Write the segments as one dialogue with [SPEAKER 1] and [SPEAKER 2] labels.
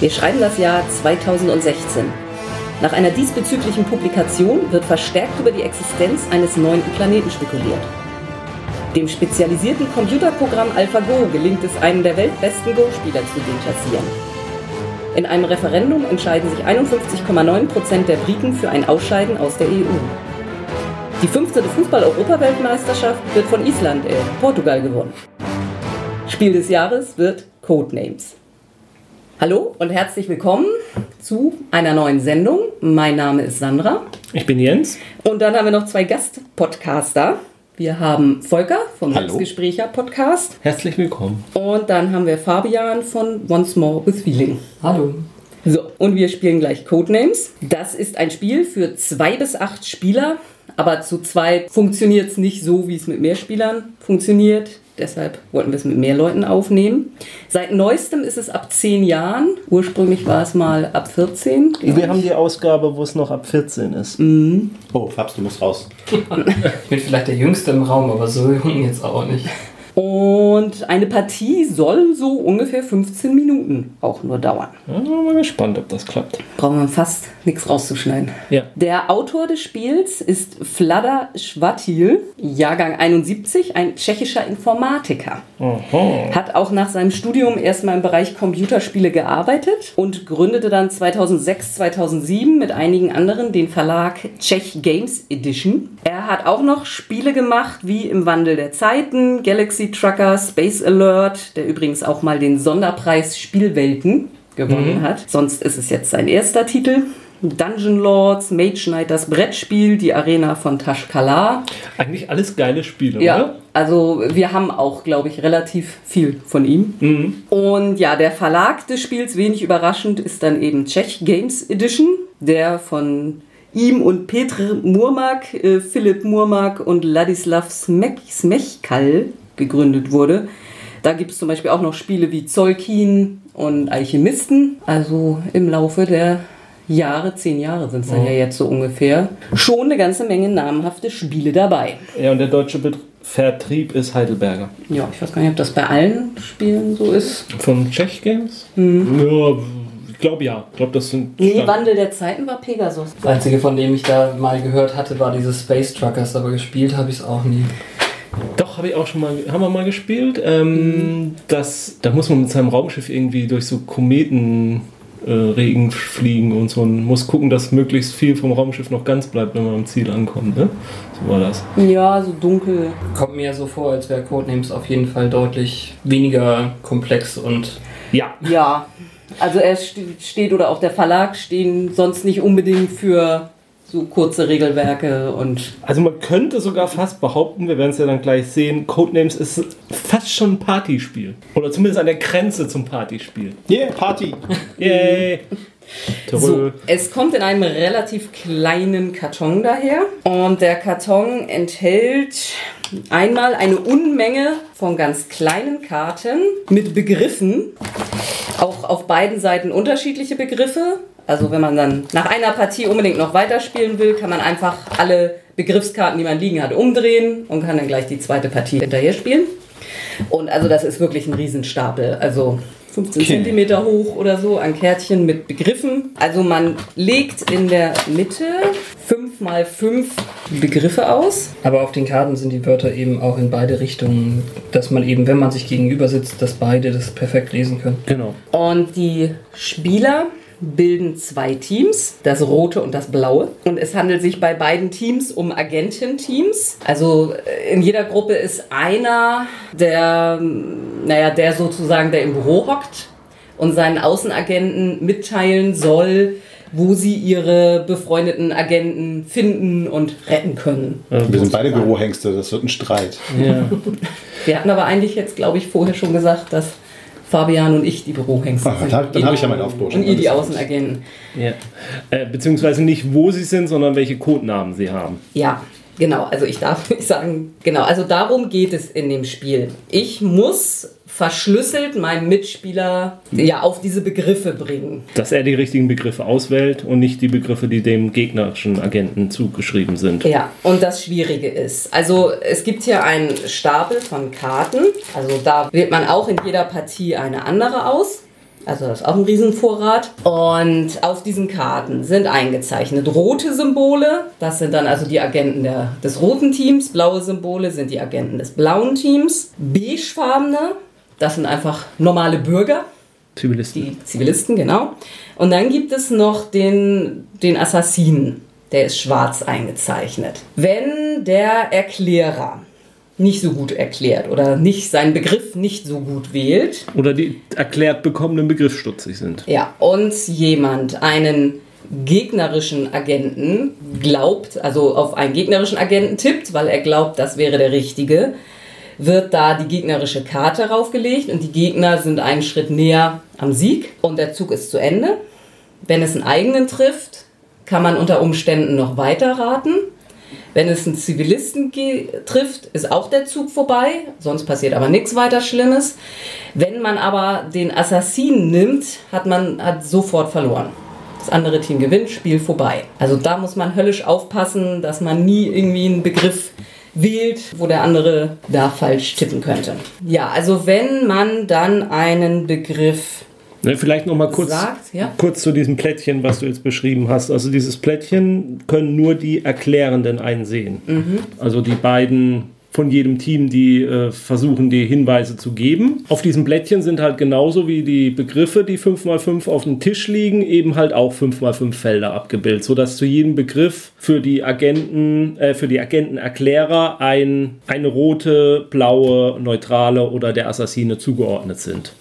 [SPEAKER 1] Wir schreiben das Jahr 2016. Nach einer diesbezüglichen Publikation wird verstärkt über die Existenz eines neunten Planeten spekuliert. Dem spezialisierten Computerprogramm AlphaGo gelingt es, einen der weltbesten Go-Spieler zu deklassieren. In einem Referendum entscheiden sich 51,9% der Briten für ein Ausscheiden aus der EU. Die 15. Fußball-Europaweltmeisterschaft wird von Island, äh, Portugal gewonnen. Spiel des Jahres wird Codenames. Hallo und herzlich willkommen zu einer neuen Sendung. Mein Name ist Sandra.
[SPEAKER 2] Ich bin Jens.
[SPEAKER 1] Und dann haben wir noch zwei Gastpodcaster. Wir haben Volker vom. Selbstgesprächer Podcast.
[SPEAKER 2] Herzlich willkommen.
[SPEAKER 1] Und dann haben wir Fabian von Once More with Feeling.
[SPEAKER 3] Hallo.
[SPEAKER 1] So, und wir spielen gleich Codenames. Das ist ein Spiel für zwei bis acht Spieler, aber zu zweit funktioniert es nicht so, wie es mit mehr Spielern funktioniert. Deshalb wollten wir es mit mehr Leuten aufnehmen. Seit neuestem ist es ab zehn Jahren. Ursprünglich war es mal ab 14. glaub
[SPEAKER 2] Wir
[SPEAKER 1] ich.
[SPEAKER 2] haben die Ausgabe, wo es noch ab 14 ist.
[SPEAKER 4] Oh, Fabs, du musst raus.
[SPEAKER 3] Ich bin vielleicht der Jüngste im Raum, aber so jung jetzt auch nicht.
[SPEAKER 1] Und eine Partie soll so ungefähr 15 Minuten auch nur dauern.
[SPEAKER 2] Ja, mal gespannt, ob das klappt.
[SPEAKER 1] Brauchen wir fast nichts rauszuschneiden.
[SPEAKER 2] Ja.
[SPEAKER 1] Der Autor des Spiels ist Vlada Schwatil, Jahrgang 71, ein tschechischer Informatiker.
[SPEAKER 2] Aha.
[SPEAKER 1] Hat auch nach seinem Studium erstmal im Bereich Computerspiele gearbeitet und gründete dann 2006, 2007 mit einigen anderen den Verlag Czech Games Edition. Er hat auch noch Spiele gemacht wie Im Wandel der Zeiten, Galaxy Trucker, Space Alert, der übrigens auch mal den Sonderpreis Spielwelten gewonnen hat. Sonst ist es jetzt sein erster Titel. Dungeon Lords, Mage Knight, das Brettspiel, die Arena von Tashkala.
[SPEAKER 2] Eigentlich alles geile Spiele,
[SPEAKER 1] Ja,
[SPEAKER 2] oder?
[SPEAKER 1] also wir haben auch, glaube ich, relativ viel von ihm. Und ja, der Verlag des Spiels, wenig überraschend, ist dann eben Czech Games Edition, der von ihm und Petr Murmak, äh, Philipp Murmak und Ladislav Smechkal gegründet wurde. Da gibt es zum Beispiel auch noch Spiele wie Zolkin und Alchemisten. Also im Laufe der Jahre, zehn Jahre sind es dann ja jetzt so ungefähr, schon eine ganze Menge namhafte Ich dabei.
[SPEAKER 2] Ja, und der deutsche Bet Vertrieb ist Heidelberger.
[SPEAKER 1] Ja, ich weiß gar nicht, ob das bei allen Spielen so ist.
[SPEAKER 2] Von Czech Games? Ja, ich glaube ja. Ich glaube, das sind.
[SPEAKER 1] Nee,
[SPEAKER 2] Stand-
[SPEAKER 1] Wandel der Zeiten war Pegasus.
[SPEAKER 3] Das einzige, von dem ich da mal gehört hatte, war diese Space Truckers, aber gespielt habe ich es auch nie.
[SPEAKER 2] Habe ich auch schon mal, haben wir mal gespielt. Ähm, das, da muss man mit seinem Raumschiff irgendwie durch so Kometen äh, Regen fliegen und so und muss gucken, dass möglichst viel vom Raumschiff noch ganz bleibt, wenn man am Ziel ankommt. Ne? So war das.
[SPEAKER 1] Ja, so dunkel.
[SPEAKER 3] Kommt mir so vor, als wäre Codenames auf jeden Fall deutlich weniger komplex und
[SPEAKER 2] Ja.
[SPEAKER 1] Ja, also er st- steht oder auch der Verlag stehen sonst nicht unbedingt für so kurze Regelwerke und
[SPEAKER 2] Also man könnte sogar fast behaupten, wir werden es ja dann gleich sehen, Codenames ist fast schon ein Partyspiel. Oder zumindest an der Grenze zum Partyspiel.
[SPEAKER 4] Yeah, Party.
[SPEAKER 2] Yay!
[SPEAKER 1] so. Es kommt in einem relativ kleinen Karton daher und der Karton enthält einmal eine Unmenge von ganz kleinen Karten mit Begriffen, auch auf beiden Seiten unterschiedliche Begriffe. Also wenn man dann nach einer Partie unbedingt noch weiterspielen will, kann man einfach alle Begriffskarten, die man liegen hat, umdrehen und kann dann gleich die zweite Partie hinterher spielen. Und also das ist wirklich ein Riesenstapel. Also 15
[SPEAKER 4] Okay.
[SPEAKER 1] Zentimeter hoch oder so an Kärtchen mit Begriffen. Also man legt in der Mitte 5 mal 5 Begriffe aus.
[SPEAKER 3] Aber auf den Karten sind die Wörter eben auch in beide Richtungen, dass man eben, wenn man sich gegenüber sitzt, dass beide das perfekt lesen können.
[SPEAKER 2] Genau.
[SPEAKER 1] Und die Spieler bilden zwei Teams, das rote und das blaue. Und es handelt sich bei beiden Teams um Agententeams. Also äh, in jeder Gruppe ist einer, der, ähm, naja, der sozusagen, der im Büro hockt und seinen Außenagenten mitteilen soll, wo sie ihre befreundeten Agenten finden und retten können.
[SPEAKER 4] Wir sind beide Bürohengste, das wird ein Streit.
[SPEAKER 2] Ja.
[SPEAKER 1] Wir hatten aber eigentlich jetzt, glaube ich, vorher schon gesagt, dass Fabian und ich die Bürohengste sind.
[SPEAKER 4] dann dann habe ich ja meinen Aufbau schon.
[SPEAKER 1] Und ihr die. Außenagenten.
[SPEAKER 2] ja. Äh, beziehungsweise nicht, wo sie sind, sondern welche Codenamen sie haben.
[SPEAKER 1] Ja, genau. Also ich darf nicht sagen, genau. Also darum geht es in dem Spiel. Ich muss verschlüsselt meinem Mitspieler ja auf diese Begriffe bringen.
[SPEAKER 2] Dass er die richtigen Begriffe auswählt und nicht die Begriffe, die dem gegnerischen Agenten zugeschrieben sind.
[SPEAKER 1] Ja, und das Schwierige ist, also es gibt hier einen Stapel von Karten. Also da wählt man auch in jeder Partie eine andere aus. Also das ist auch ein Riesenvorrat. Und auf diesen Karten sind eingezeichnet rote Symbole. Das sind dann also die Agenten der, des roten Teams. Blaue Symbole sind die Agenten des blauen Teams. Beigefarbene, das sind einfach normale Bürger.
[SPEAKER 2] Zivilisten.
[SPEAKER 1] Die Zivilisten, genau. Und dann gibt es noch den, den Assassinen. Der ist schwarz eingezeichnet. Wenn der Erklärer nicht so gut erklärt oder nicht seinen Begriff nicht so gut wählt,
[SPEAKER 2] Oder die erklärt bekommenen Begriff stutzig sind.
[SPEAKER 1] ja, und jemand einen gegnerischen Agenten glaubt, also auf einen gegnerischen Agenten tippt, weil er glaubt, das wäre der richtige, wird da die gegnerische Karte raufgelegt und die Gegner sind einen Schritt näher am Sieg und der Zug ist zu Ende. Wenn es einen eigenen trifft, kann man unter Umständen noch weiter raten. Wenn es einen Zivilisten trifft, ist auch der Zug vorbei, sonst passiert aber nichts weiter Schlimmes. Wenn man aber den Assassinen nimmt, hat man hat sofort verloren. Das andere Team gewinnt, Spiel vorbei. Also da muss man höllisch aufpassen, dass man nie irgendwie einen Begriff wählt, wo der andere da falsch tippen könnte. Ja, also wenn man dann einen Begriff
[SPEAKER 2] Ne, vielleicht noch mal kurz,
[SPEAKER 1] sagt, ja.
[SPEAKER 2] kurz zu diesem Plättchen, was du jetzt beschrieben hast. Also dieses Plättchen können nur die Erklärenden einsehen.
[SPEAKER 1] Mhm.
[SPEAKER 2] Also die beiden von jedem Team, die äh, versuchen, die Hinweise zu geben. Auf diesem Blättchen sind halt genauso wie die Begriffe, die 5x5 auf dem Tisch liegen, eben halt auch 5x5 Felder abgebildet, sodass zu jedem Begriff für die Agenten, äh, für die Agentenerklärer ein, eine rote, blaue, neutrale oder der Assassine zugeordnet sind.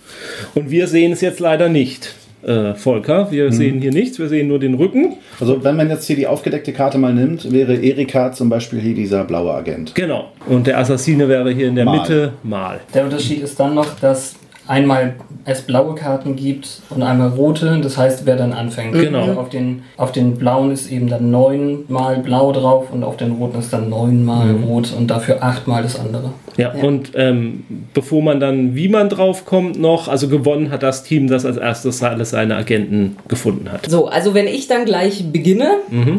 [SPEAKER 2] Und wir sehen es jetzt leider nicht. Äh, Volker, wir sehen hier nichts, wir sehen nur den Rücken.
[SPEAKER 4] Also wenn man jetzt hier die aufgedeckte Karte mal nimmt, wäre Erika zum Beispiel hier dieser blaue Agent.
[SPEAKER 2] Genau. Und der Assassine wäre hier in der
[SPEAKER 4] Mal.
[SPEAKER 2] Mitte mal.
[SPEAKER 3] Der Unterschied ist dann noch, dass einmal es blaue Karten gibt und einmal rote. Das heißt, wer dann anfängt.
[SPEAKER 2] Genau.
[SPEAKER 3] Also Auf den, auf den blauen ist eben dann neunmal blau drauf und auf den roten ist dann neunmal rot und dafür achtmal das andere.
[SPEAKER 2] Ja,
[SPEAKER 1] Ja.
[SPEAKER 2] und ähm, bevor man dann, wie man drauf kommt, noch, also gewonnen hat das Team, das als erstes alles seine Agenten gefunden hat.
[SPEAKER 1] So, also wenn ich dann gleich beginne,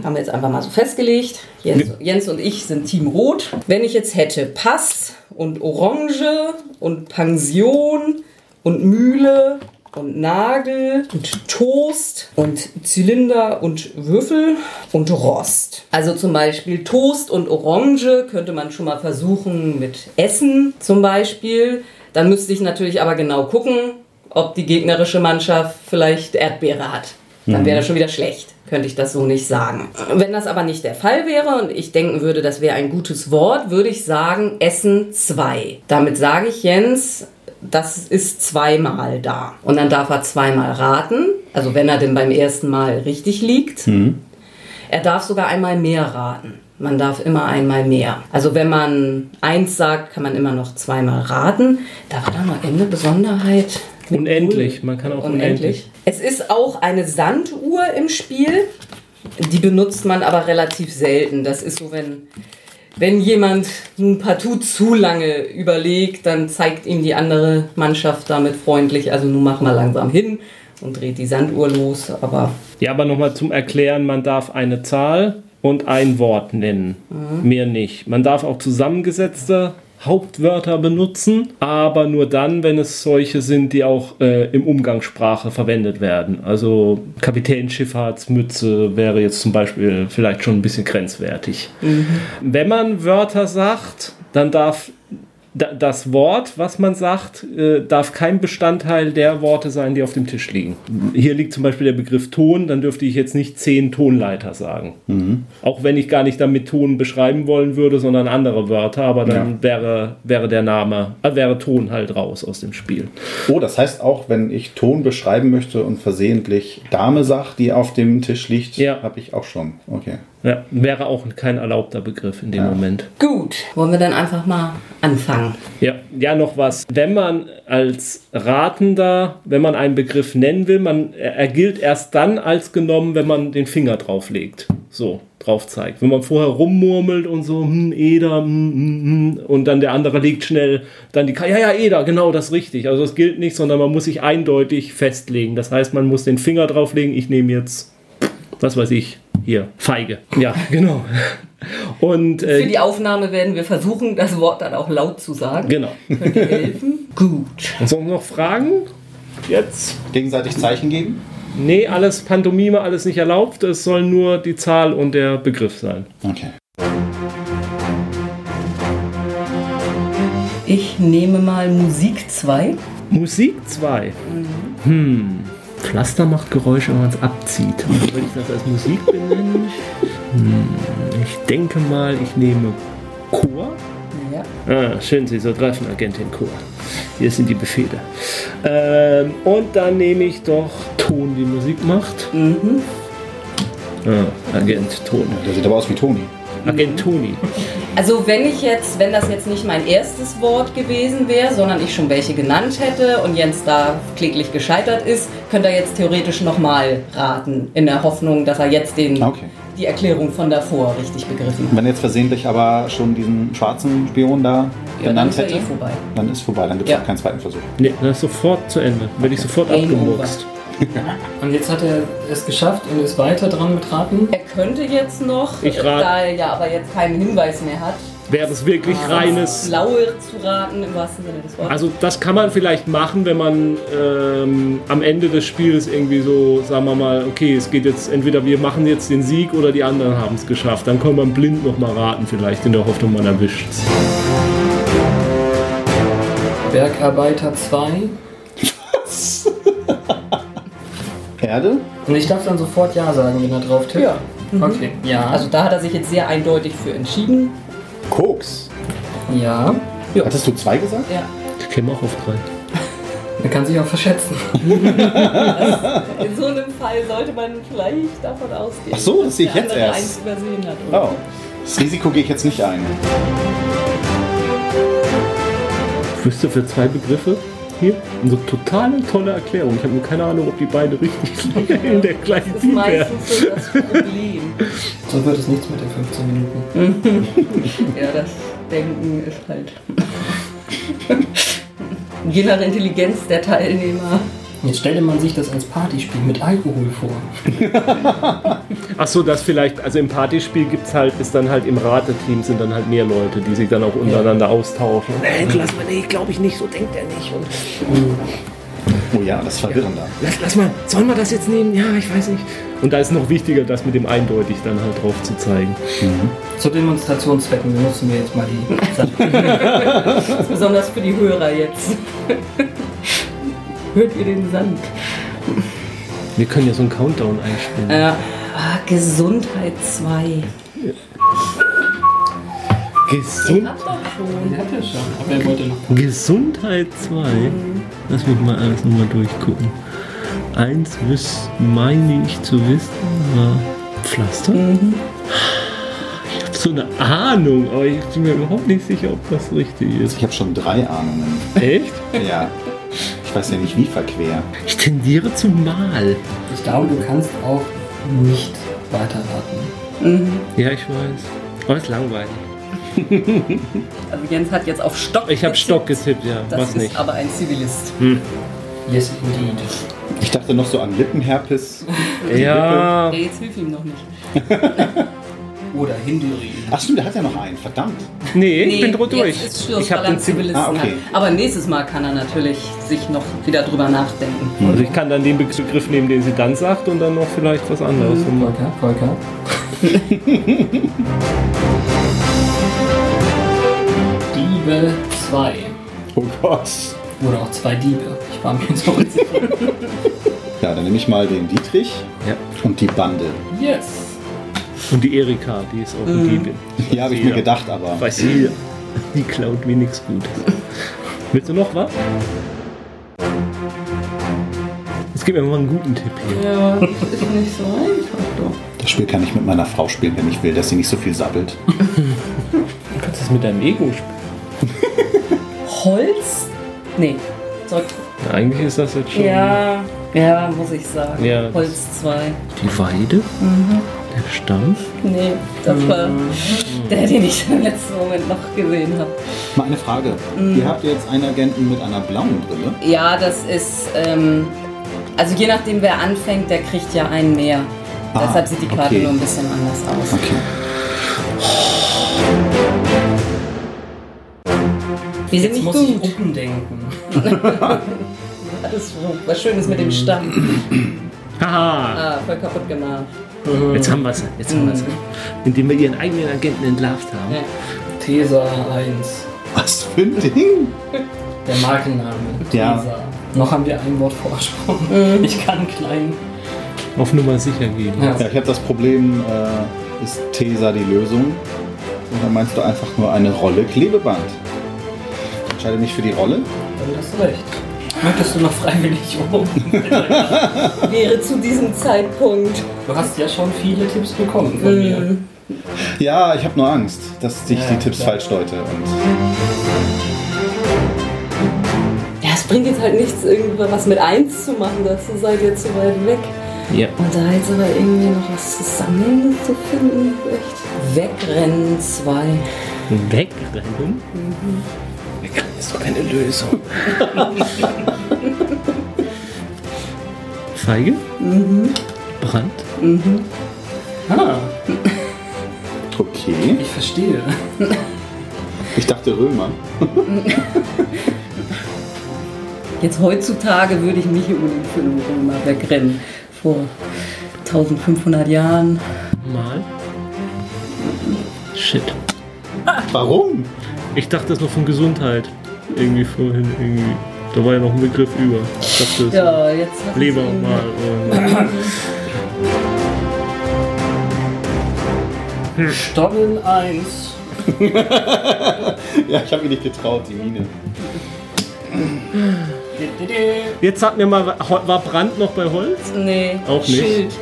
[SPEAKER 1] haben wir jetzt einfach mal so festgelegt. Jens, Jens und ich sind Team Rot. Wenn ich jetzt hätte Pass und Orange und Pension und Mühle und Nagel und Toast und Zylinder und Würfel und Rost. Also zum Beispiel Toast und Orange könnte man schon mal versuchen mit Essen zum Beispiel. Dann müsste ich natürlich aber genau gucken, ob die gegnerische Mannschaft vielleicht Erdbeere hat. Dann wäre das schon wieder schlecht. Könnte ich das so nicht sagen. Wenn das aber nicht der Fall wäre und ich denken würde, das wäre ein gutes Wort, würde ich sagen Essen 2. Damit sage ich Jens, das ist zweimal da. Und dann darf er zweimal raten. Also wenn er denn beim ersten Mal richtig liegt. Er darf sogar einmal mehr raten. Man darf immer einmal mehr. Also wenn man eins sagt, kann man immer noch zweimal raten. Da war da noch eine Besonderheit.
[SPEAKER 2] Unendlich, man kann auch unendlich.
[SPEAKER 1] Es ist auch eine Sanduhr im Spiel. Die benutzt man aber relativ selten. Das ist so, wenn, wenn jemand nun partout zu lange überlegt, dann zeigt ihm die andere Mannschaft damit freundlich, also nun mach mal langsam hin und dreht die Sanduhr los. Aber
[SPEAKER 2] Ja, aber nochmal zum Erklären, man darf eine Zahl und ein Wort nennen. Mehr nicht. Man darf auch zusammengesetzte Hauptwörter benutzen, aber nur dann, wenn es solche sind, die auch äh, im Umgangssprache verwendet werden. Also Kapitänschifffahrtsmütze wäre jetzt zum Beispiel vielleicht schon ein bisschen grenzwertig. Wenn man Wörter sagt, dann darf da- das Wort, was man sagt, äh, darf kein Bestandteil der Worte sein, die auf dem Tisch liegen. Hier liegt zum Beispiel der Begriff Ton, dann dürfte ich jetzt nicht zehn Tonleiter sagen. Auch wenn ich gar nicht damit Ton beschreiben wollen würde, sondern andere Wörter, aber dann wäre, wäre der Name, äh, wäre Ton halt raus aus dem Spiel.
[SPEAKER 4] Oh, das heißt auch, wenn ich Ton beschreiben möchte und versehentlich Dame sag, die auf dem Tisch liegt,
[SPEAKER 2] Ja.
[SPEAKER 4] habe ich auch schon. Okay.
[SPEAKER 2] Ja, wäre auch kein erlaubter Begriff in dem
[SPEAKER 4] Ja.
[SPEAKER 2] Moment.
[SPEAKER 1] gut, wollen wir dann einfach mal anfangen.
[SPEAKER 2] Ja, ja, noch was. Wenn man als Ratender, wenn man einen Begriff nennen will, man, er gilt erst dann als genommen, wenn man den Finger drauf legt. So, drauf zeigt. Wenn man vorher rummurmelt und so, hm, Eder, hm, hm, hm, und dann der andere legt schnell dann die Karte, ja, ja, Eder, genau, das ist richtig. Also das gilt nicht, sondern man muss sich eindeutig festlegen. Das heißt, man muss den Finger drauflegen, ich nehme jetzt, was weiß ich, hier, Feige. Ja, genau. Und
[SPEAKER 1] Für
[SPEAKER 2] äh,
[SPEAKER 1] die Aufnahme werden wir versuchen, das Wort dann auch laut zu sagen.
[SPEAKER 2] genau.
[SPEAKER 1] Könnt ihr helfen? Gut.
[SPEAKER 2] Und sonst noch Fragen? jetzt.
[SPEAKER 4] Gegenseitig Zeichen geben?
[SPEAKER 2] Nee, alles Pantomime, alles nicht erlaubt. Es soll nur die Zahl und der Begriff sein.
[SPEAKER 4] Okay.
[SPEAKER 1] Ich nehme mal Musik 2.
[SPEAKER 2] Musik 2. Hm. Pflaster macht Geräusche, wenn man es abzieht. Würde ich das als Musik benennen? Hm. Ich denke mal, ich nehme Chor.
[SPEAKER 1] Ja.
[SPEAKER 2] Ah, schön, Sie so treffen, Agentin Chor. Hier sind die Befehle. Ähm, und dann nehme ich doch Ton, die Musik macht.
[SPEAKER 1] Mhm.
[SPEAKER 2] Ah, Agent Ton.
[SPEAKER 4] Der sieht aber aus wie Toni.
[SPEAKER 2] Agent Toni.
[SPEAKER 1] Also wenn ich jetzt, wenn das jetzt nicht mein erstes Wort gewesen wäre, sondern ich schon welche genannt hätte und Jens da kläglich gescheitert ist, könnte er jetzt theoretisch nochmal raten, in der Hoffnung, dass er jetzt den,
[SPEAKER 4] Okay.
[SPEAKER 1] die Erklärung von davor richtig begriffen hat.
[SPEAKER 4] Wenn jetzt versehentlich aber schon diesen schwarzen Spion da
[SPEAKER 1] Ja, dann
[SPEAKER 4] genannt
[SPEAKER 1] ist er
[SPEAKER 4] hätte,
[SPEAKER 1] eh vorbei.
[SPEAKER 4] dann ist vorbei. Dann gibt es
[SPEAKER 1] Ja.
[SPEAKER 4] auch keinen zweiten Versuch.
[SPEAKER 2] Nee, das ist sofort zu Ende. Werde ich sofort
[SPEAKER 1] Game
[SPEAKER 2] abgemurkst.
[SPEAKER 3] Und jetzt hat er es geschafft und ist weiter dran mit Raten.
[SPEAKER 1] Könnte jetzt noch,
[SPEAKER 2] Ich rat-
[SPEAKER 1] da er ja aber jetzt keinen Hinweis mehr hat,
[SPEAKER 2] Wäre es wirklich reines.
[SPEAKER 1] Blaue zu raten im wahrsten Sinne des Wortes.
[SPEAKER 2] Also das kann man vielleicht machen, wenn man ähm, am Ende des Spiels irgendwie so, sagen wir mal, okay, es geht jetzt entweder wir machen jetzt den Sieg oder die anderen haben es geschafft. Dann kann man blind nochmal raten, vielleicht in der Hoffnung, man erwischt
[SPEAKER 3] Bergarbeiter 2.
[SPEAKER 4] Erde?
[SPEAKER 3] Und ich darf dann sofort Ja sagen, wenn er drauf tippt.
[SPEAKER 1] Ja.
[SPEAKER 3] Okay. Ja.
[SPEAKER 1] Also da hat er sich jetzt sehr eindeutig für entschieden.
[SPEAKER 4] Koks.
[SPEAKER 3] ja.
[SPEAKER 4] Hattest du zwei gesagt?
[SPEAKER 1] Ja.
[SPEAKER 2] Ich käme auch auf drei.
[SPEAKER 3] Er kann sich auch verschätzen.
[SPEAKER 1] In so einem Fall sollte man vielleicht davon ausgehen.
[SPEAKER 4] Ach so, das sehe ich jetzt erst.
[SPEAKER 1] eins übersehen hat. oder?
[SPEAKER 4] Oh. Das Risiko gehe ich jetzt nicht ein.
[SPEAKER 2] Ich wüsste für zwei Begriffe hier eine totale tolle Erklärung. Ich habe nur keine Ahnung, ob die beide richtig sind in der gleichen
[SPEAKER 1] Das ist
[SPEAKER 2] Team wären.
[SPEAKER 1] meistens so das Problem.
[SPEAKER 3] So wird es nichts mit den 15 Minuten.
[SPEAKER 1] ja, das Denken ist halt. Je nach Intelligenz der Teilnehmer.
[SPEAKER 3] Jetzt stelle man sich das als Partyspiel mit Alkohol vor.
[SPEAKER 2] Ach so, das vielleicht, also im Partyspiel gibt's halt, ist dann halt im Rateteam sind dann halt mehr Leute, die sich dann auch untereinander austauschen. Nee, lass mal, nee, glaube ich nicht, so denkt er nicht. Und
[SPEAKER 4] Oh ja, das ist verwirrender.
[SPEAKER 2] lass, lass mal, sollen wir das jetzt nehmen? Ja, ich weiß nicht. Und da ist noch wichtiger, das mit dem eindeutig dann halt drauf zu zeigen.
[SPEAKER 3] Zu Demonstrationszwecken benutzen wir jetzt mal die.
[SPEAKER 1] Besonders für die Hörer jetzt. Hört ihr den Sand?
[SPEAKER 2] Wir können ja so einen Countdown einspielen.
[SPEAKER 1] Ja. Ah, Gesundheit 2.
[SPEAKER 2] Gesund. Gesundheit 2. Lass mich mal alles nochmal durchgucken. Eins wüs meine ich zu wissen, war Pflaster. Ich habe so eine Ahnung, aber ich bin mir überhaupt nicht sicher, ob das richtig ist.
[SPEAKER 4] Ich habe schon drei Ahnungen.
[SPEAKER 2] Echt?
[SPEAKER 4] Ja. Ich weiß ja nicht, wie verquer.
[SPEAKER 2] Ich tendiere zum Mal.
[SPEAKER 3] Ich glaube, du kannst auch nicht weiterraten.
[SPEAKER 2] Ja, ich weiß. Aber ist langweilig.
[SPEAKER 1] Also Jens hat jetzt auf Stock.
[SPEAKER 2] Ich habe. Stock getippt, ja.
[SPEAKER 1] Das
[SPEAKER 2] Was
[SPEAKER 1] ist
[SPEAKER 2] nicht.
[SPEAKER 1] aber ein Zivilist.
[SPEAKER 3] Yes, indeed.
[SPEAKER 4] Ich dachte noch so an Lippenherpes.
[SPEAKER 2] Ja.
[SPEAKER 1] Ja, jetzt hilf ihm noch nicht.
[SPEAKER 3] Oder Hinduri.
[SPEAKER 4] Ach stimmt, der hat ja noch einen. Verdammt.
[SPEAKER 2] Nee, ich bin drüber durch. Ich habe den
[SPEAKER 1] Zivilisten
[SPEAKER 4] Ah, okay.
[SPEAKER 1] Aber nächstes Mal kann er natürlich sich noch wieder drüber nachdenken.
[SPEAKER 2] Also ich kann dann den Begriff nehmen, den sie dann sagt und dann noch vielleicht was anderes.
[SPEAKER 3] Volker, Volker. Diebe 2.
[SPEAKER 4] Oh Gott.
[SPEAKER 3] Oder auch zwei Diebe. Ich war mir jetzt sicher.
[SPEAKER 4] Ja, dann nehme ich mal den Dietrich
[SPEAKER 2] Ja.
[SPEAKER 4] und die Bande.
[SPEAKER 3] Yes.
[SPEAKER 2] Und die Erika, die ist auch eine Diebin.
[SPEAKER 4] Ja, habe ich mir gedacht, aber.
[SPEAKER 2] Weiß jeder. Die klaut mir nichts Gutes. Willst du noch was? Jetzt gib mir mal einen guten Tipp hier.
[SPEAKER 1] Ja, ist nicht so einfach doch.
[SPEAKER 4] Das Spiel kann ich mit meiner Frau spielen, wenn ich will, dass sie nicht so viel sabbelt.
[SPEAKER 2] Du kannst das mit deinem Ego spielen.
[SPEAKER 1] Holz? Nee. Zurück.
[SPEAKER 2] Ja, eigentlich ist das jetzt schon
[SPEAKER 1] Ja, ja, muss ich sagen.
[SPEAKER 2] Ja,
[SPEAKER 1] Holz 2.
[SPEAKER 2] die Weide, der Stamm.
[SPEAKER 1] Nee, das war der, den ich im letzten Moment noch gesehen habe.
[SPEAKER 4] Mal eine Frage. Ihr habt jetzt einen Agenten mit einer blauen Brille.
[SPEAKER 1] Ja, das ist, ähm, also je nachdem wer anfängt, der kriegt ja einen mehr.
[SPEAKER 4] Ah,
[SPEAKER 1] Deshalb sieht die Karte
[SPEAKER 4] okay.
[SPEAKER 1] nur ein bisschen anders aus.
[SPEAKER 4] Okay.
[SPEAKER 1] Wir sind
[SPEAKER 3] Jetzt
[SPEAKER 1] nicht
[SPEAKER 3] muss ich
[SPEAKER 1] gut.
[SPEAKER 3] umdenken.
[SPEAKER 1] Hattest du was Schönes mit dem Stamm.
[SPEAKER 2] Haha,
[SPEAKER 1] Ah, voll kaputt gemacht.
[SPEAKER 2] Jetzt haben wir es. Jetzt haben wir es. Indem wir ihren eigenen Agenten entlarvt haben.
[SPEAKER 1] Ja.
[SPEAKER 3] Tesa 1.
[SPEAKER 4] Was für ein Ding?
[SPEAKER 3] Der Markenname.
[SPEAKER 4] Ja.
[SPEAKER 3] Tesa. Noch haben wir ein Wort Vorsprung. Ich kann klein.
[SPEAKER 2] Auf Nummer sicher gehen.
[SPEAKER 3] Ja.
[SPEAKER 4] Ja, ich habe das Problem, äh, ist Tesa die Lösung? Und dann meinst du einfach nur eine Rolle Klebeband. Ich entscheide mich für die Rolle.
[SPEAKER 3] Dann hast du recht. Möchtest du noch freiwillig um?
[SPEAKER 1] Wäre zu diesem Zeitpunkt.
[SPEAKER 3] Du hast ja schon viele Tipps bekommen von mir.
[SPEAKER 1] Mhm.
[SPEAKER 4] Ja, ich habe nur Angst, dass ich
[SPEAKER 3] Ja,
[SPEAKER 4] die Tipps
[SPEAKER 3] klar.
[SPEAKER 4] falsch deute. Und
[SPEAKER 1] Ja, es bringt jetzt halt nichts, irgendwas mit 1 zu machen, dazu seid ihr zu weit weg.
[SPEAKER 2] Ja.
[SPEAKER 1] Und da jetzt aber irgendwie noch was Zusammenhängendes zu finden, echt. Wegrennen 2.
[SPEAKER 2] Wegrennen? Wegrennen ist doch keine Lösung. Feige? Brand?
[SPEAKER 3] Ah,
[SPEAKER 4] okay.
[SPEAKER 3] ich verstehe.
[SPEAKER 4] Ich dachte Römer.
[SPEAKER 1] Jetzt heutzutage würde ich nicht unbedingt für einen Römer wegrennen. Vor 1500 Jahren.
[SPEAKER 2] Mal? Shit.
[SPEAKER 4] Warum?
[SPEAKER 2] Ich dachte das noch von Gesundheit. Irgendwie vorhin, irgendwie. Da war ja noch ein Begriff über. Ich dachte, das
[SPEAKER 1] Ja, jetzt hat
[SPEAKER 2] Leber mal. Oder
[SPEAKER 3] Stobbeln 1.
[SPEAKER 4] Ja, ich habe mich nicht getraut, die Mine.
[SPEAKER 2] Jetzt sag mir mal, war Brand noch bei Holz?
[SPEAKER 1] Nee,
[SPEAKER 2] Auch nicht.
[SPEAKER 1] Schild.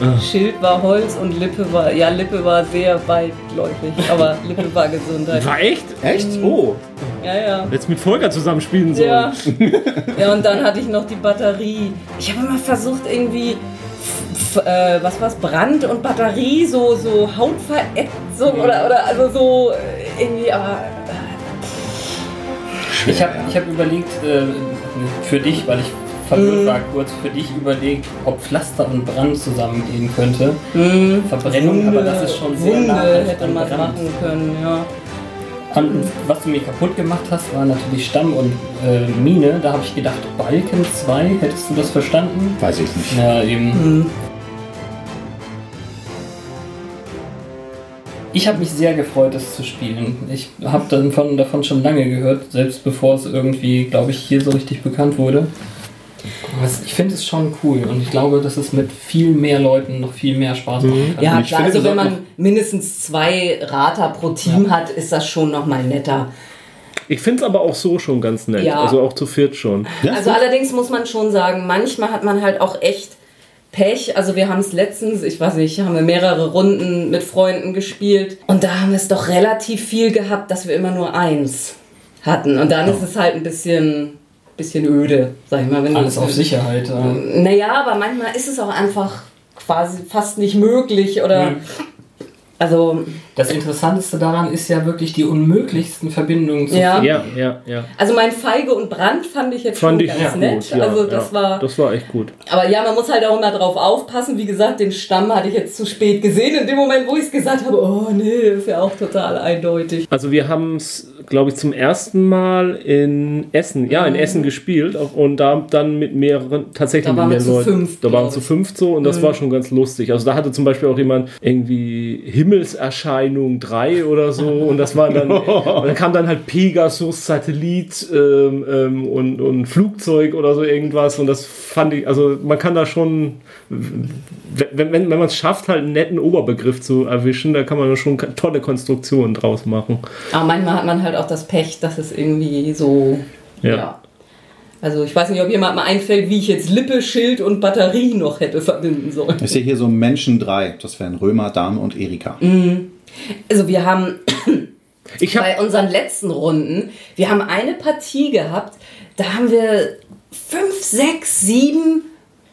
[SPEAKER 2] Ah.
[SPEAKER 1] Schild war Holz und Lippe war, ja, Lippe war sehr weitläufig, aber Lippe war Gesundheit.
[SPEAKER 2] War echt?
[SPEAKER 4] Echt? Oh.
[SPEAKER 1] Ja, ja.
[SPEAKER 2] Jetzt mit Volker zusammen spielen sollen.
[SPEAKER 1] Ja. ja, und dann hatte ich noch die Batterie. Ich habe immer versucht, irgendwie, äh, was war's, Brand und Batterie, so, so Hautverätzung oder, oder also so äh, irgendwie, aber.
[SPEAKER 3] Ich habe ich hab überlegt, äh, für dich, weil ich verwirrt war, kurz für dich überlegt, ob Pflaster und Brand zusammengehen könnte.
[SPEAKER 1] Äh,
[SPEAKER 3] Verbrennung, aber das ist schon sehr
[SPEAKER 1] Wunde
[SPEAKER 3] nah
[SPEAKER 1] hätte
[SPEAKER 3] an
[SPEAKER 1] man
[SPEAKER 3] Brand.
[SPEAKER 1] machen können, ja.
[SPEAKER 3] Und was du mir kaputt gemacht hast, war natürlich Stamm und äh, Mine. Da habe ich gedacht, Balken 2, hättest du das verstanden?
[SPEAKER 4] Weiß ich nicht.
[SPEAKER 3] Ja, eben. Ich habe mich sehr gefreut, es zu spielen. Ich habe davon, davon schon lange gehört, selbst bevor es irgendwie, glaube ich, hier so richtig bekannt wurde. Es- Ich finde es schon cool und ich glaube, dass es mit viel mehr Leuten noch viel mehr Spaß machen kann.
[SPEAKER 1] Ja,
[SPEAKER 4] ich
[SPEAKER 1] klar, also wenn man mindestens zwei Rater pro Team hat, ist das schon nochmal netter.
[SPEAKER 2] Ich finde es aber auch so schon ganz nett.
[SPEAKER 1] Ja.
[SPEAKER 2] Also auch zu viert schon.
[SPEAKER 4] Ja,
[SPEAKER 1] Also allerdings muss man schon sagen, manchmal hat man halt auch echt Pech. Also wir haben es letztens, ich weiß nicht, haben wir mehrere Runden mit Freunden gespielt und da haben wir es doch relativ viel gehabt, dass wir immer nur eins hatten. Und dann ist es halt ein bisschen, bisschen öde, sag ich mal. Wenn du-
[SPEAKER 3] Alles auf Sicherheit. äh.
[SPEAKER 1] Naja, aber manchmal ist es auch einfach quasi fast nicht möglich oder. Also,
[SPEAKER 3] Das Interessanteste daran ist ja wirklich die unmöglichsten Verbindungen zu
[SPEAKER 1] Ja.
[SPEAKER 2] Ja, ja, ja.
[SPEAKER 1] also mein Feige und Brand fand ich jetzt
[SPEAKER 2] Fand
[SPEAKER 1] schon
[SPEAKER 2] ich
[SPEAKER 1] ganz
[SPEAKER 2] gut.
[SPEAKER 1] nett.
[SPEAKER 2] Ja,
[SPEAKER 1] also das
[SPEAKER 2] ja.
[SPEAKER 1] war.
[SPEAKER 2] Das war echt gut.
[SPEAKER 1] Aber ja, man muss halt auch immer drauf aufpassen. Wie gesagt, den Stamm hatte ich jetzt zu spät gesehen. In dem Moment, wo ich es gesagt habe, oh nee, ist ja auch total eindeutig.
[SPEAKER 2] Also wir haben es, glaube ich, zum ersten Mal in Essen, ja, in Essen gespielt und da dann mit mehreren, tatsächlich
[SPEAKER 1] Mhm. Da
[SPEAKER 2] mit mehreren Leuten.
[SPEAKER 1] fünft,
[SPEAKER 2] da waren zu.
[SPEAKER 1] Mhm.
[SPEAKER 2] fünft so und das war schon ganz lustig. Also da hatte zum Beispiel auch jemand irgendwie Himmelserscheinung 3 oder so und das war dann, und dann kam dann halt Pegasus, Satellit ähm, ähm, und, und Flugzeug oder so irgendwas und das fand ich, also man kann da schon, wenn, wenn, wenn man es schafft, halt einen netten Oberbegriff zu erwischen, da kann man da schon tolle Konstruktionen draus machen.
[SPEAKER 1] Aber manchmal hat man halt auch das Pech, dass es irgendwie so.
[SPEAKER 2] Ja.
[SPEAKER 1] ja. Also ich weiß nicht, ob jemand mal einfällt, wie ich jetzt Lippe, Schild und Batterie noch hätte verbinden sollen.
[SPEAKER 4] Ich sehe hier so Menschen drei. Das wären Römer, Dame und Erika.
[SPEAKER 1] Also wir haben bei unseren letzten Runden, wir haben eine Partie gehabt, da haben wir fünf, sechs, sieben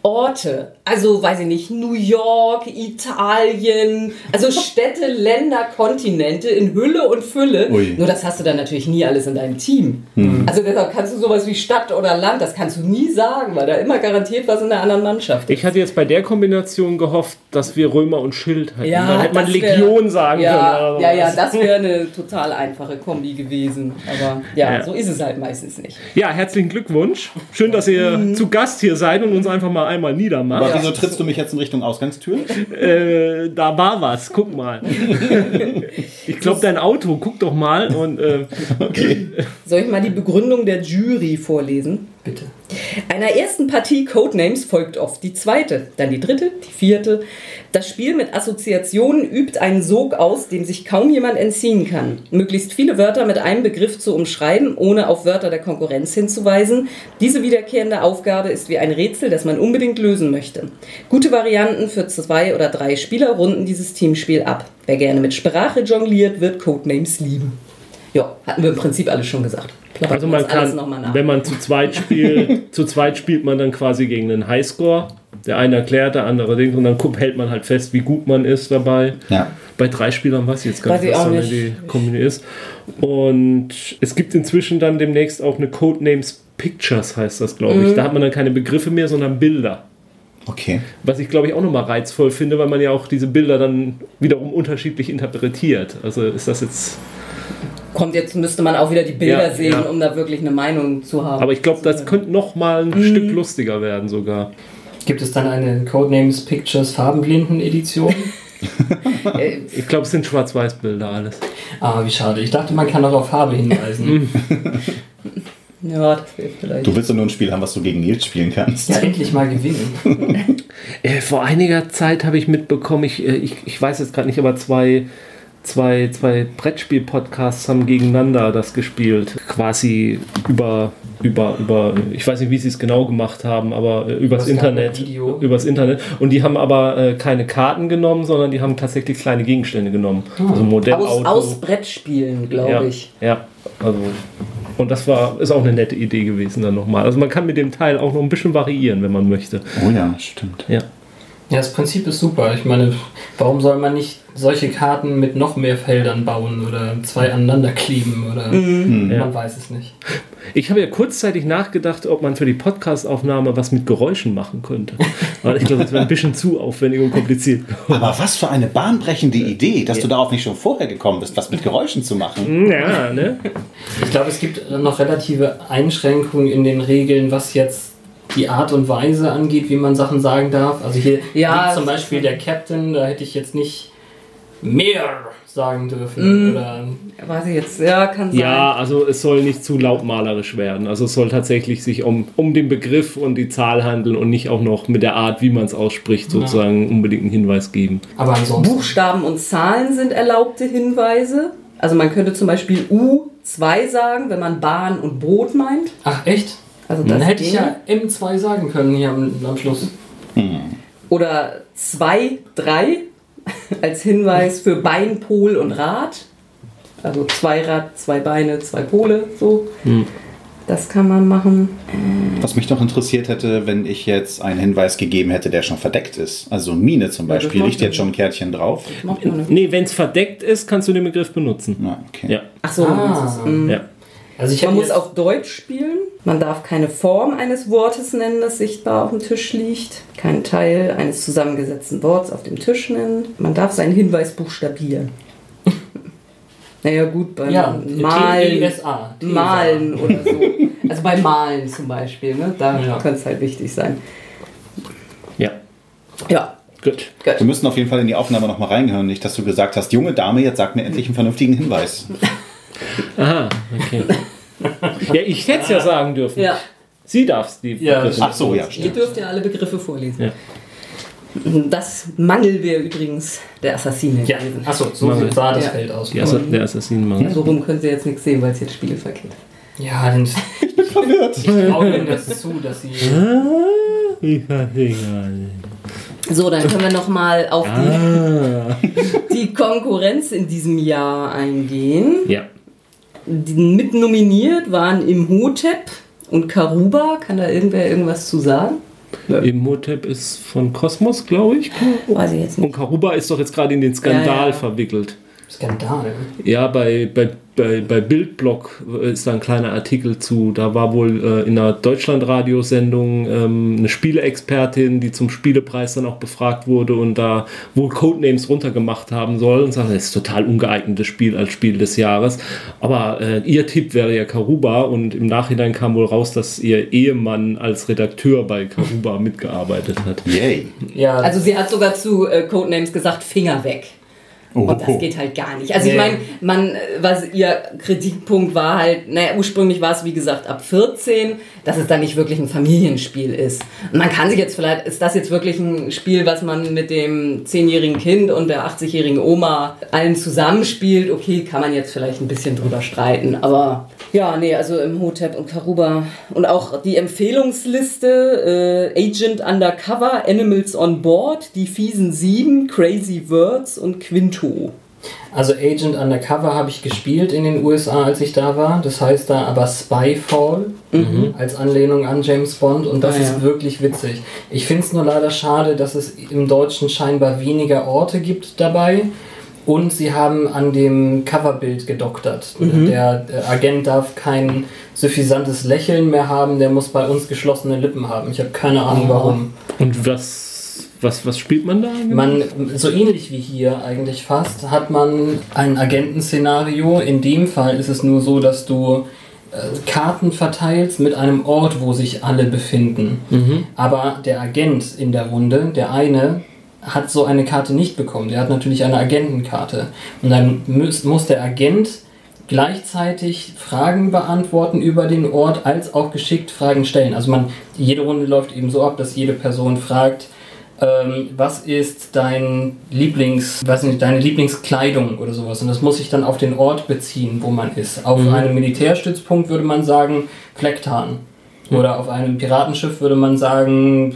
[SPEAKER 1] Orte also weiß ich nicht, New York, Italien, also Städte, Länder, Kontinente in Hülle und Fülle.
[SPEAKER 4] Ui.
[SPEAKER 1] Nur das hast du dann natürlich nie alles in deinem Team.
[SPEAKER 4] Hm.
[SPEAKER 1] Also deshalb kannst du sowas wie Stadt oder Land, das kannst du nie sagen, weil da immer garantiert was in der anderen Mannschaft ist.
[SPEAKER 2] Ich hatte jetzt bei der Kombination gehofft, dass wir Römer und Schild hätten.
[SPEAKER 1] Ja,
[SPEAKER 2] Dann hätte man
[SPEAKER 1] das wär-
[SPEAKER 2] Legion sagen
[SPEAKER 1] ja,
[SPEAKER 2] können. oder
[SPEAKER 1] Ja, ja, das wäre eine total einfache Kombi gewesen. Aber ja,
[SPEAKER 2] Ja.
[SPEAKER 1] so ist es halt meistens nicht.
[SPEAKER 2] ja, herzlichen Glückwunsch. Schön, dass ihr zu Gast hier seid und uns einfach mal einmal niedermacht.
[SPEAKER 4] Wieso trittst du mich jetzt in Richtung Ausgangstür?
[SPEAKER 2] Äh, da war was, guck mal. ich glaube, dein Auto, guck doch mal. Und, äh,
[SPEAKER 1] Soll ich mal die Begründung der Jury vorlesen?
[SPEAKER 3] Bitte.
[SPEAKER 1] Einer ersten Partie Codenames folgt oft die zweite, dann die dritte, die vierte. Das Spiel mit Assoziationen übt einen Sog aus, dem sich kaum jemand entziehen kann. Möglichst viele Wörter mit einem Begriff zu umschreiben, ohne auf Wörter der Konkurrenz hinzuweisen. Diese wiederkehrende Aufgabe ist wie ein Rätsel, das man unbedingt lösen möchte. Gute Varianten für zwei oder drei Spieler runden dieses Teamspiel ab. Wer gerne mit Sprache jongliert, wird Codenames lieben. Ja, hatten wir im Prinzip alles schon gesagt.
[SPEAKER 2] Also man kann, wenn man zu zweit spielt, zu zweit spielt man dann quasi gegen einen Highscore. Der eine erklärt, der andere denkt und dann hält man halt fest, wie gut man ist dabei.
[SPEAKER 4] Ja.
[SPEAKER 2] Bei drei Spielern weiß ich jetzt gar
[SPEAKER 1] Weiß
[SPEAKER 2] nicht,
[SPEAKER 1] ich
[SPEAKER 2] was dann die Kombi ist. Und es gibt inzwischen dann demnächst auch eine Codenames Pictures, heißt das, glaube
[SPEAKER 1] Mhm.
[SPEAKER 2] ich. Da hat man dann keine Begriffe mehr, sondern Bilder.
[SPEAKER 4] Okay.
[SPEAKER 2] Was ich glaube ich auch nochmal reizvoll finde, weil man ja auch diese Bilder dann wiederum unterschiedlich interpretiert. Also ist das jetzt.
[SPEAKER 1] Kommt jetzt, müsste man auch wieder die Bilder
[SPEAKER 2] Ja,
[SPEAKER 1] sehen,
[SPEAKER 2] ja.
[SPEAKER 1] um da wirklich eine Meinung zu haben.
[SPEAKER 2] Aber ich glaube, das könnte nochmal ein
[SPEAKER 1] Mhm.
[SPEAKER 2] Stück lustiger werden sogar.
[SPEAKER 3] Gibt es dann eine Codenames Pictures Farbenblinden Edition?
[SPEAKER 1] Äh,
[SPEAKER 2] Ich glaube, es sind Schwarz-Weiß-Bilder alles.
[SPEAKER 3] ah, wie schade. Ich dachte, man kann auch auf Farbe hinweisen.
[SPEAKER 1] ja, das wäre vielleicht.
[SPEAKER 4] Du willst doch nur ein Spiel haben, was du gegen Nils spielen kannst.
[SPEAKER 3] ja, endlich mal gewinnen.
[SPEAKER 2] Äh, vor einiger Zeit habe ich mitbekommen, ich, äh, ich, ich weiß jetzt gerade nicht, aber zwei, zwei, zwei Brettspiel-Podcasts haben gegeneinander das gespielt. Quasi über, über, über, ich weiß nicht, wie sie es genau gemacht haben, aber äh, übers Internet. Übers Internet. Und die haben aber äh, keine Karten genommen, sondern die haben tatsächlich kleine Gegenstände genommen. Also ein Modellauto.
[SPEAKER 1] Aus, aus Brettspielen, glaube
[SPEAKER 2] ja,
[SPEAKER 1] ich.
[SPEAKER 2] ja, also. Und das war, ist auch eine nette Idee gewesen dann nochmal. Also man kann mit dem Teil auch noch ein bisschen variieren, wenn man möchte.
[SPEAKER 4] Oh ja, stimmt.
[SPEAKER 2] Ja.
[SPEAKER 3] Ja, das Prinzip ist super. Ich meine, warum soll man nicht solche Karten mit noch mehr Feldern bauen oder zwei aneinander kleben oder
[SPEAKER 2] Ja.
[SPEAKER 3] man weiß es nicht.
[SPEAKER 2] Ich habe ja kurzzeitig nachgedacht, ob man für die Podcastaufnahme was mit Geräuschen machen könnte. Aber ich glaube, das wäre ein bisschen zu aufwendig und kompliziert.
[SPEAKER 4] Aber was für eine bahnbrechende Idee, dass du darauf nicht schon vorher gekommen bist, was mit Geräuschen zu machen.
[SPEAKER 2] Ja, ne?
[SPEAKER 3] Ich glaube, es gibt noch relative Einschränkungen in den Regeln, was jetzt die Art und Weise angeht, wie man Sachen sagen darf. Also hier
[SPEAKER 1] Ja,
[SPEAKER 3] liegt zum Beispiel der Captain, da hätte ich jetzt nicht mehr sagen dürfen. Oder
[SPEAKER 1] Weiß ich jetzt, ja, kann sein.
[SPEAKER 2] Ja, also es soll nicht zu lautmalerisch werden. Also es soll tatsächlich sich um, um den Begriff und die Zahl handeln und nicht auch noch mit der Art, wie man es ausspricht, sozusagen unbedingt einen Hinweis geben.
[SPEAKER 3] aber ansonsten.
[SPEAKER 1] Buchstaben und Zahlen sind erlaubte Hinweise. Also man könnte zum Beispiel U2 sagen, wenn man Bahn und Boot meint.
[SPEAKER 3] Ach echt?
[SPEAKER 1] Also
[SPEAKER 3] Dann
[SPEAKER 1] das
[SPEAKER 3] hätte ich ja M2 sagen können hier am, am Schluss.
[SPEAKER 1] Oder 2, 3 als Hinweis für Bein, Pol und Rad. Also zwei Rad, zwei Beine, zwei Pole, so. Das kann man machen.
[SPEAKER 4] Was mich noch interessiert hätte, wenn ich jetzt einen Hinweis gegeben hätte, der schon verdeckt ist. Also Mine zum
[SPEAKER 1] Ja,
[SPEAKER 4] Beispiel,
[SPEAKER 1] macht
[SPEAKER 4] liegt jetzt schon ein Kärtchen drauf.
[SPEAKER 2] Nee, wenn es verdeckt ist, kannst du den Begriff benutzen.
[SPEAKER 4] Na, okay.
[SPEAKER 2] Ja.
[SPEAKER 1] Ach so,
[SPEAKER 3] Ah.
[SPEAKER 1] mm.
[SPEAKER 2] ja.
[SPEAKER 3] Also ich
[SPEAKER 1] Man muss auf Deutsch spielen. Man darf keine Form eines Wortes nennen, das sichtbar auf dem Tisch liegt. Keinen Teil eines zusammengesetzten Worts auf dem Tisch nennen. Man darf seinen Hinweis buchstabieren. naja, gut, beim
[SPEAKER 3] ja,
[SPEAKER 1] Malen.
[SPEAKER 3] T-E-S-A. Tesa.
[SPEAKER 1] Malen oder so. Also beim Malen zum Beispiel, ne? da
[SPEAKER 3] Ja.
[SPEAKER 1] könnte es halt wichtig sein.
[SPEAKER 2] Ja.
[SPEAKER 1] Ja,
[SPEAKER 2] Gut.
[SPEAKER 1] gut.
[SPEAKER 4] Wir müssen auf jeden Fall in die Aufnahme noch mal reinhören, nicht, dass du gesagt hast, junge Dame, jetzt sag mir endlich einen vernünftigen Hinweis.
[SPEAKER 2] Aha, okay. ja, ich hätte es ja sagen dürfen.
[SPEAKER 1] Ja,
[SPEAKER 2] Sie darfst die
[SPEAKER 3] Ja,
[SPEAKER 2] Begriffe
[SPEAKER 4] Ach so, ja,
[SPEAKER 1] ihr
[SPEAKER 4] stimmt.
[SPEAKER 1] dürft ja alle Begriffe vorlesen.
[SPEAKER 2] Ja.
[SPEAKER 1] Das Mangel wäre übrigens der Assassine
[SPEAKER 3] Ja,
[SPEAKER 1] gewesen.
[SPEAKER 3] achso, so
[SPEAKER 2] Mangel.
[SPEAKER 3] sah das
[SPEAKER 1] Ja.
[SPEAKER 3] Feld aus.
[SPEAKER 2] Die Assa der Assassinenmangel.
[SPEAKER 1] So rum können Sie jetzt nichts sehen, weil es jetzt spiegelverkehrt ist.
[SPEAKER 3] Ja, dann
[SPEAKER 4] Verwirrt.
[SPEAKER 3] ich traue Ihnen das zu, dass Sie.
[SPEAKER 1] So, dann können wir nochmal auf
[SPEAKER 2] Ah.
[SPEAKER 1] die, die Konkurrenz in diesem Jahr eingehen.
[SPEAKER 2] Ja.
[SPEAKER 1] Die mit nominiert waren Imhotep und Karuba. Kann da irgendwer irgendwas zu sagen?
[SPEAKER 2] Imhotep ist von Kosmos, glaube ich.
[SPEAKER 1] Weiß ich jetzt nicht.
[SPEAKER 2] Und Karuba ist doch jetzt gerade in den Skandal
[SPEAKER 1] Ja, ja.
[SPEAKER 2] verwickelt.
[SPEAKER 3] Skandal.
[SPEAKER 2] Ja, bei, bei, bei, bei Bildblog ist da ein kleiner Artikel zu. Da war wohl äh, in einer Deutschlandradiosendung ähm, eine Spieleexpertin, die zum Spielepreis dann auch befragt wurde und da wohl Codenames runtergemacht haben soll und sagt, das ist total ungeeignetes Spiel als Spiel des Jahres. Aber äh, ihr Tipp wäre ja Karuba und im Nachhinein kam wohl raus, dass ihr Ehemann als Redakteur bei Karuba mitgearbeitet hat.
[SPEAKER 4] Yay.
[SPEAKER 3] Ja,
[SPEAKER 1] Also sie hat sogar zu äh, Codenames gesagt, Finger weg.
[SPEAKER 4] Oh,
[SPEAKER 1] Und das geht halt gar nicht. Also ich
[SPEAKER 3] Nee.
[SPEAKER 1] meine, man, was ihr Kritikpunkt war halt, naja, ursprünglich war es wie gesagt ab 14, dass es dann nicht wirklich ein Familienspiel ist. Und man kann sich jetzt vielleicht, ist das jetzt wirklich ein Spiel, was man mit dem 10-jährigen Kind und der 80-jährigen Oma allen zusammenspielt? Okay, kann man jetzt vielleicht ein bisschen drüber streiten, aber ja, nee, also im Hotep und Karuba und auch die Empfehlungsliste, äh, Agent Undercover, Animals on Board, die fiesen 7, Crazy Words und Quinto.
[SPEAKER 3] Also Agent Undercover habe ich gespielt in den USA, als ich da war. Das heißt da aber Spyfall als Anlehnung an James Bond und das
[SPEAKER 1] Ah,
[SPEAKER 3] ist
[SPEAKER 1] ja.
[SPEAKER 3] wirklich witzig. Ich finde es nur leider schade, dass es im Deutschen scheinbar weniger Orte gibt dabei. Und sie haben an dem Coverbild gedoktert. Der, der Agent darf kein suffisantes Lächeln mehr haben, der muss bei uns geschlossene Lippen haben. Ich habe keine Ahnung
[SPEAKER 1] Oh.
[SPEAKER 3] warum.
[SPEAKER 2] Und was, was, was spielt man da? genau?
[SPEAKER 3] Man, so ähnlich wie hier eigentlich fast, hat man ein Agentenszenario. In dem Fall ist es nur so, dass du äh, Karten verteilst mit einem Ort, wo sich alle befinden. Aber der Agent in der Runde, der eine, hat so eine Karte nicht bekommen. Der hat natürlich eine Agentenkarte. Und dann muss, muss der Agent gleichzeitig Fragen beantworten über den Ort, als auch geschickt Fragen stellen. Also man, jede Runde läuft eben so ab, dass jede Person fragt, ähm, was ist dein Lieblings, weiß nicht, deine Lieblingskleidung oder sowas. Und das muss sich dann auf den Ort beziehen, wo man ist. Auf einem Militärstützpunkt würde man sagen Flecktarn. Oder auf einem Piratenschiff würde man sagen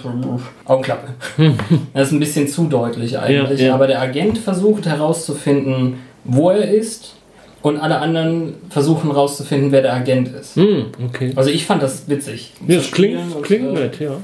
[SPEAKER 3] Augenklappe. Das ist ein bisschen zu deutlich eigentlich.
[SPEAKER 2] Ja, ja.
[SPEAKER 3] Aber der Agent versucht herauszufinden, wo er ist. Und alle anderen versuchen herauszufinden, wer der Agent ist.
[SPEAKER 2] Hm, okay.
[SPEAKER 3] Also ich fand das witzig.
[SPEAKER 2] Ja, das klingt,
[SPEAKER 3] und,
[SPEAKER 2] klingt
[SPEAKER 3] äh,
[SPEAKER 2] nett, ja.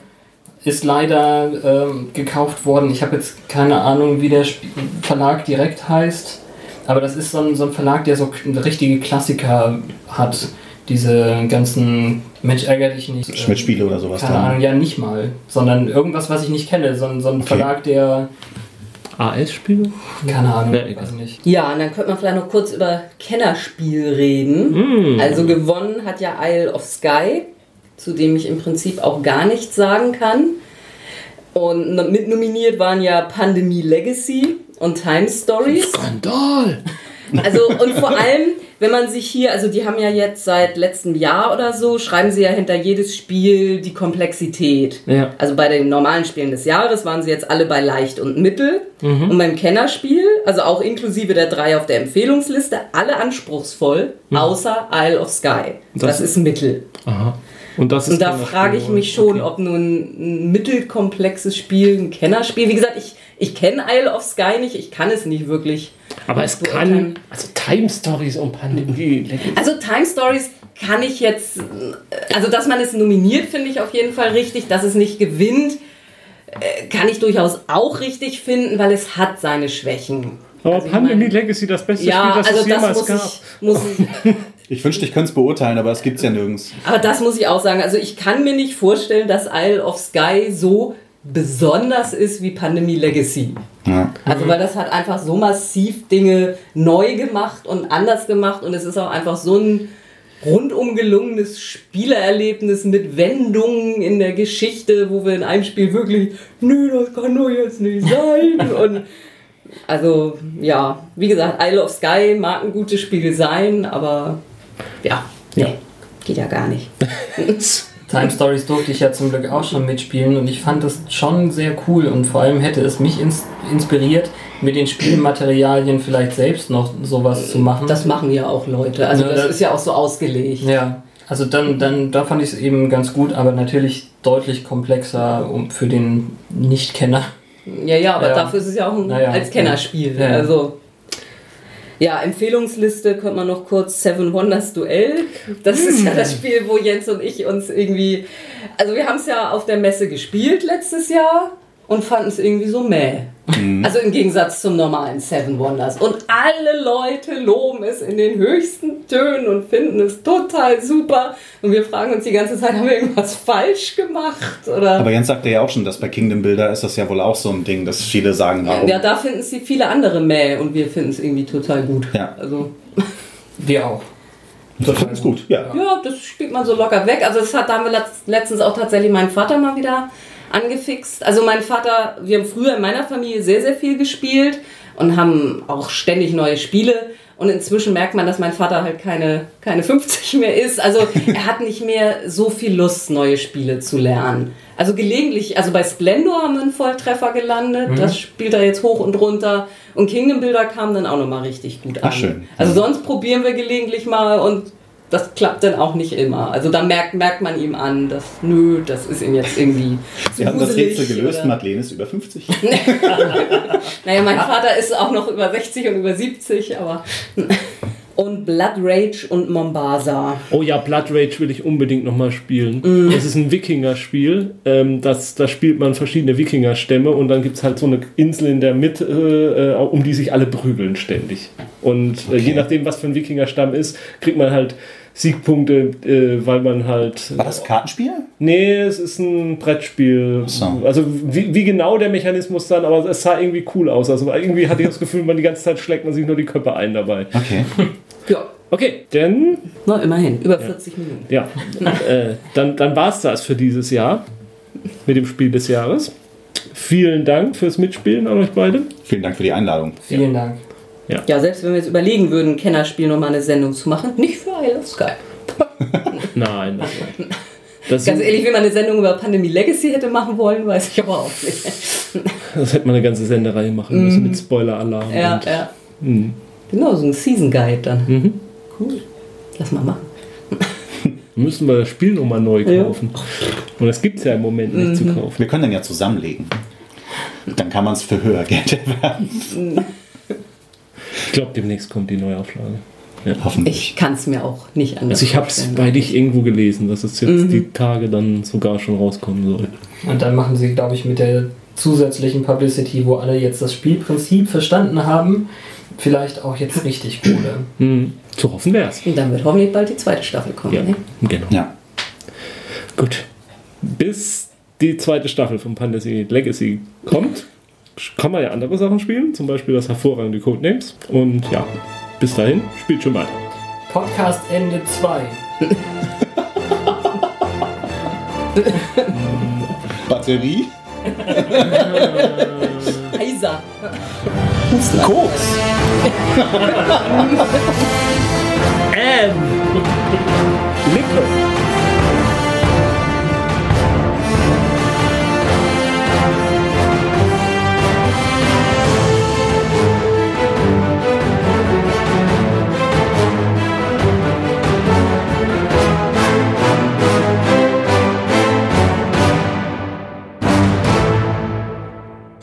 [SPEAKER 3] Ist leider ähm, gekauft worden. Ich habe jetzt keine Ahnung, wie der Sp Verlag direkt heißt. Aber das ist so ein, so ein Verlag, der so richtige Klassiker hat. Diese ganzen Mensch ärger dich nicht. äh,
[SPEAKER 4] Schmidt-Spiele oder sowas
[SPEAKER 3] Keine. Ahnung, ja nicht mal. Sondern irgendwas, was ich nicht kenne. So, ein- so ein Verlag, der.
[SPEAKER 2] AS-Spiele?
[SPEAKER 3] Keine Ahnung,
[SPEAKER 2] Ja,
[SPEAKER 3] weiß ich nicht.
[SPEAKER 1] Ja, und dann könnte man vielleicht noch kurz über Kennerspiel reden. Also gewonnen hat ja Isle of Sky, zu dem ich im Prinzip auch gar nichts sagen kann. Und no- mit nominiert waren ja Pandemie Legacy und Time Stories.
[SPEAKER 2] Skandal!
[SPEAKER 1] Also und vor allem, wenn man sich hier, also die haben ja jetzt seit letztem Jahr oder so, schreiben sie ja hinter jedes Spiel die Komplexität.
[SPEAKER 2] Ja.
[SPEAKER 1] Also bei den normalen Spielen des Jahres waren sie jetzt alle bei leicht und mittel. Und beim Kennerspiel, also auch inklusive der drei auf der Empfehlungsliste, alle anspruchsvoll, außer Isle of Sky. Das,
[SPEAKER 2] Das-
[SPEAKER 1] ist mittel.
[SPEAKER 2] Aha. Und das ist
[SPEAKER 1] Und da frage ich mich schon,
[SPEAKER 2] okay.
[SPEAKER 1] ob nun ein mittelkomplexes Spiel, ein Kennerspiel. Wie gesagt, ich, ich kenne Isle of Sky nicht, ich kann es nicht wirklich.
[SPEAKER 2] Aber es kann. Also Time Stories und Pandemie.
[SPEAKER 1] Also Time Stories kann ich jetzt, also dass man es nominiert, finde ich auf jeden Fall richtig. Dass es nicht gewinnt, äh, kann ich durchaus auch richtig finden, weil es hat seine Schwächen.
[SPEAKER 2] Aber
[SPEAKER 1] Also ich
[SPEAKER 2] Pandemie
[SPEAKER 1] mein-
[SPEAKER 2] Legacy, das beste
[SPEAKER 1] Ja,
[SPEAKER 2] Spiel, das
[SPEAKER 1] also
[SPEAKER 2] es
[SPEAKER 1] das
[SPEAKER 2] jemals
[SPEAKER 1] muss
[SPEAKER 2] gab.
[SPEAKER 1] ich, muss ich,
[SPEAKER 4] Ich wünschte, ich könnte es beurteilen, aber es gibt es ja nirgends.
[SPEAKER 1] aber das muss ich auch sagen. Also ich kann mir nicht vorstellen, dass Isle of Sky so besonders ist wie Pandemie Legacy.
[SPEAKER 4] Ja.
[SPEAKER 1] Also weil das hat einfach so massiv Dinge neu gemacht und anders gemacht und es ist auch einfach so ein rundum gelungenes Spielerlebnis mit Wendungen in der Geschichte, wo wir in einem Spiel wirklich, nö, das kann doch jetzt nicht sein. und also ja, wie gesagt, Isle of Sky mag ein gutes Spiel sein, aber ja, nee, geht ja gar nicht.
[SPEAKER 3] Time Stories durfte ich ja zum Glück auch schon mitspielen und ich fand das schon sehr cool und vor allem hätte es mich ins inspiriert, mit den Spielmaterialien vielleicht selbst noch sowas zu machen.
[SPEAKER 1] Das machen ja auch Leute. Also
[SPEAKER 3] Ja,
[SPEAKER 1] das
[SPEAKER 3] das-
[SPEAKER 1] ist ja auch so ausgelegt.
[SPEAKER 3] ja, also dann, dann da fand ich es eben ganz gut, aber natürlich deutlich komplexer um, für den Nicht-Kenner.
[SPEAKER 1] Ja, ja, aber
[SPEAKER 3] Ja.
[SPEAKER 1] dafür ist es ja auch ein,
[SPEAKER 3] Naja.
[SPEAKER 1] als Kennerspiel.
[SPEAKER 3] Ja.
[SPEAKER 1] Also, Ja, Empfehlungsliste könnte man noch kurz Seven Wonders Duell. Das ist ja das Spiel, wo Jens und ich uns irgendwie. Also, wir haben es ja auf der Messe gespielt letztes Jahr und fanden es irgendwie so mäh. Also im Gegensatz zum normalen Seven Wonders. Und alle Leute loben es in den höchsten Tönen und finden es total super. Und wir fragen uns die ganze Zeit, haben wir irgendwas falsch gemacht? Oder?
[SPEAKER 4] Aber Jens sagte ja auch schon, dass bei Kingdom Builder ist das ja wohl auch so ein Ding, dass viele sagen, warum.
[SPEAKER 1] ja, da finden sie viele andere mäh und wir finden es irgendwie total gut.
[SPEAKER 4] Ja.
[SPEAKER 1] Also,
[SPEAKER 3] Wir auch.
[SPEAKER 4] Finde es gut, ja.
[SPEAKER 1] ja, das spielt man so locker weg. Also, das hat, da haben wir letzt- letztens auch tatsächlich meinen Vater mal wieder angefixt. Also, mein Vater, wir haben früher in meiner Familie sehr, sehr viel gespielt und haben auch ständig neue Spiele. Und inzwischen merkt man, dass mein Vater halt keine, keine 50 mehr ist. Also er hat nicht mehr so viel Lust, neue Spiele zu lernen. Also gelegentlich, also bei Splendor haben wir einen Volltreffer gelandet. Das spielt er jetzt hoch und runter. Und Kingdom Builder kam dann auch nochmal richtig gut an.
[SPEAKER 4] Ach, schön.
[SPEAKER 1] Also sonst probieren wir gelegentlich mal und das klappt dann auch nicht immer. Also da merkt, merkt man ihm an, dass nö, das ist ihm jetzt irgendwie
[SPEAKER 4] Wir haben das Rätsel gelöst,
[SPEAKER 1] oder-
[SPEAKER 4] Madeleine ist über 50.
[SPEAKER 1] naja, mein Vater ist auch noch über 60 und über 70, aber. Und Blood Rage und Mombasa.
[SPEAKER 2] Oh ja, Blood Rage will ich unbedingt nochmal spielen.
[SPEAKER 1] Mhm.
[SPEAKER 2] Das ist ein Wikinger-Spiel. Ähm, das, da spielt man verschiedene Wikinger-Stämme und dann gibt es halt so eine Insel in der Mitte, äh, um die sich alle prügeln ständig. Und äh, je nachdem, was für ein Wikinger-Stamm ist, kriegt man halt Siegpunkte, äh, weil man halt.
[SPEAKER 4] War das Kartenspiel?
[SPEAKER 2] Nee, es ist ein Brettspiel.
[SPEAKER 4] So.
[SPEAKER 2] Also wie, wie genau der Mechanismus dann, aber es sah irgendwie cool aus. Also irgendwie hatte ich das Gefühl, man die ganze Zeit schlägt man sich nur die Köpfe ein dabei.
[SPEAKER 4] Okay.
[SPEAKER 1] Ja,
[SPEAKER 2] Okay, denn
[SPEAKER 1] na immerhin, über 40 Minuten.
[SPEAKER 2] ja, äh, dann, dann war es das für dieses Jahr mit dem Spiel des Jahres. Vielen Dank fürs Mitspielen an euch beide.
[SPEAKER 4] Vielen Dank für die Einladung.
[SPEAKER 3] Vielen Dank.
[SPEAKER 1] Ja, selbst wenn wir jetzt überlegen würden, Kennerspiel nochmal eine Sendung zu machen, nicht für I Love Sky.
[SPEAKER 2] Nein, das, das,
[SPEAKER 1] Ganz ehrlich, wenn man eine Sendung über Pandemie Legacy hätte machen wollen, weiß ich aber auch nicht.
[SPEAKER 2] das hätte man eine ganze Senderei machen müssen mit Spoiler-Alarm.
[SPEAKER 1] Mhm. Ja,
[SPEAKER 2] und,
[SPEAKER 1] ja.
[SPEAKER 2] Mhm.
[SPEAKER 1] Genau, so ein Season Guide dann. Cool. Lass mal machen.
[SPEAKER 2] Müssen wir das Spiel nochmal neu kaufen. Und das gibt es ja im Moment nicht
[SPEAKER 1] Mhm.
[SPEAKER 2] zu kaufen.
[SPEAKER 4] Wir können dann ja zusammenlegen. Dann kann man es für höher Geld erwerben.
[SPEAKER 2] Ich glaube, demnächst kommt die Neuauflage.
[SPEAKER 4] Hoffentlich.
[SPEAKER 1] Ich kann es mir auch nicht anders
[SPEAKER 2] Also ich habe es bei dich irgendwo gelesen, dass es jetzt
[SPEAKER 1] Mhm.
[SPEAKER 2] die Tage dann sogar schon rauskommen soll.
[SPEAKER 3] Und dann machen sie, glaube ich, mit der zusätzlichen Publicity, wo alle jetzt das Spielprinzip verstanden haben, vielleicht auch jetzt richtig Kohle.
[SPEAKER 2] Hm. Zu hoffen wär's.
[SPEAKER 1] Und dann wird hoffentlich bald die zweite Staffel kommen.
[SPEAKER 2] Ja,
[SPEAKER 1] Ne?
[SPEAKER 2] genau.
[SPEAKER 4] Ja.
[SPEAKER 2] Gut. Bis die zweite Staffel von Fantasy Legacy kommt, kann man ja andere Sachen spielen, zum Beispiel das hervorragende Codenames. Und ja, bis dahin, spielt schon weiter.
[SPEAKER 3] Podcast Ende 2.
[SPEAKER 4] Batterie?
[SPEAKER 1] Heiser.
[SPEAKER 4] Koks?
[SPEAKER 2] And Liquor.